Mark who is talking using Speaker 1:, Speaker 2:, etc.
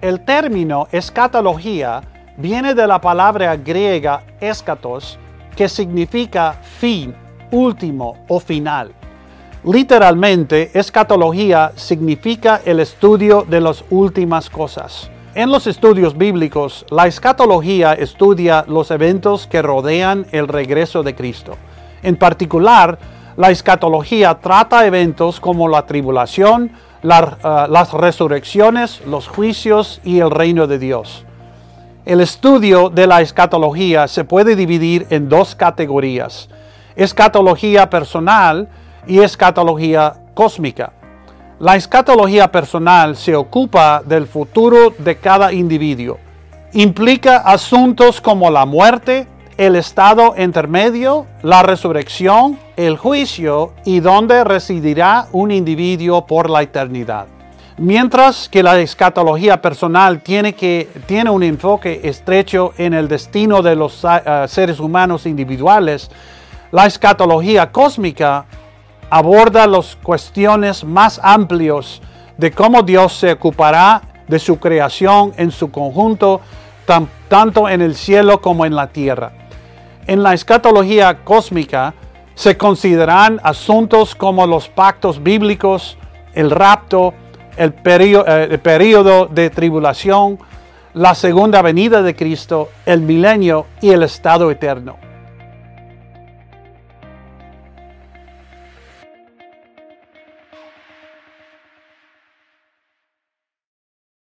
Speaker 1: El término escatología viene de la palabra griega escatos, que significa fin, último o final. Literalmente, escatología significa el estudio de las últimas cosas. En los estudios bíblicos, la escatología estudia los eventos que rodean el regreso de Cristo. En particular, la escatología trata eventos como la tribulación, ah, las resurrecciones, los juicios y el reino de Dios. El estudio de la escatología se puede dividir en dos categorías, escatología personal y escatología cósmica. La escatología personal se ocupa del futuro de cada individuo. Implica asuntos como la muerte, el estado intermedio, la resurrección, el juicio y dónde residirá un individuo por la eternidad. Mientras que la escatología personal tiene, que, tiene un enfoque estrecho en el destino de los ah, seres humanos individuales, la escatología cósmica aborda las cuestiones más amplios de cómo Dios se ocupará de su creación en su conjunto, tan- tanto en el cielo como en la tierra. En la escatología cósmica se consideran asuntos como los pactos bíblicos, el rapto, el perio- eh, periodo de tribulación, la segunda venida de Cristo, el milenio y el estado eterno.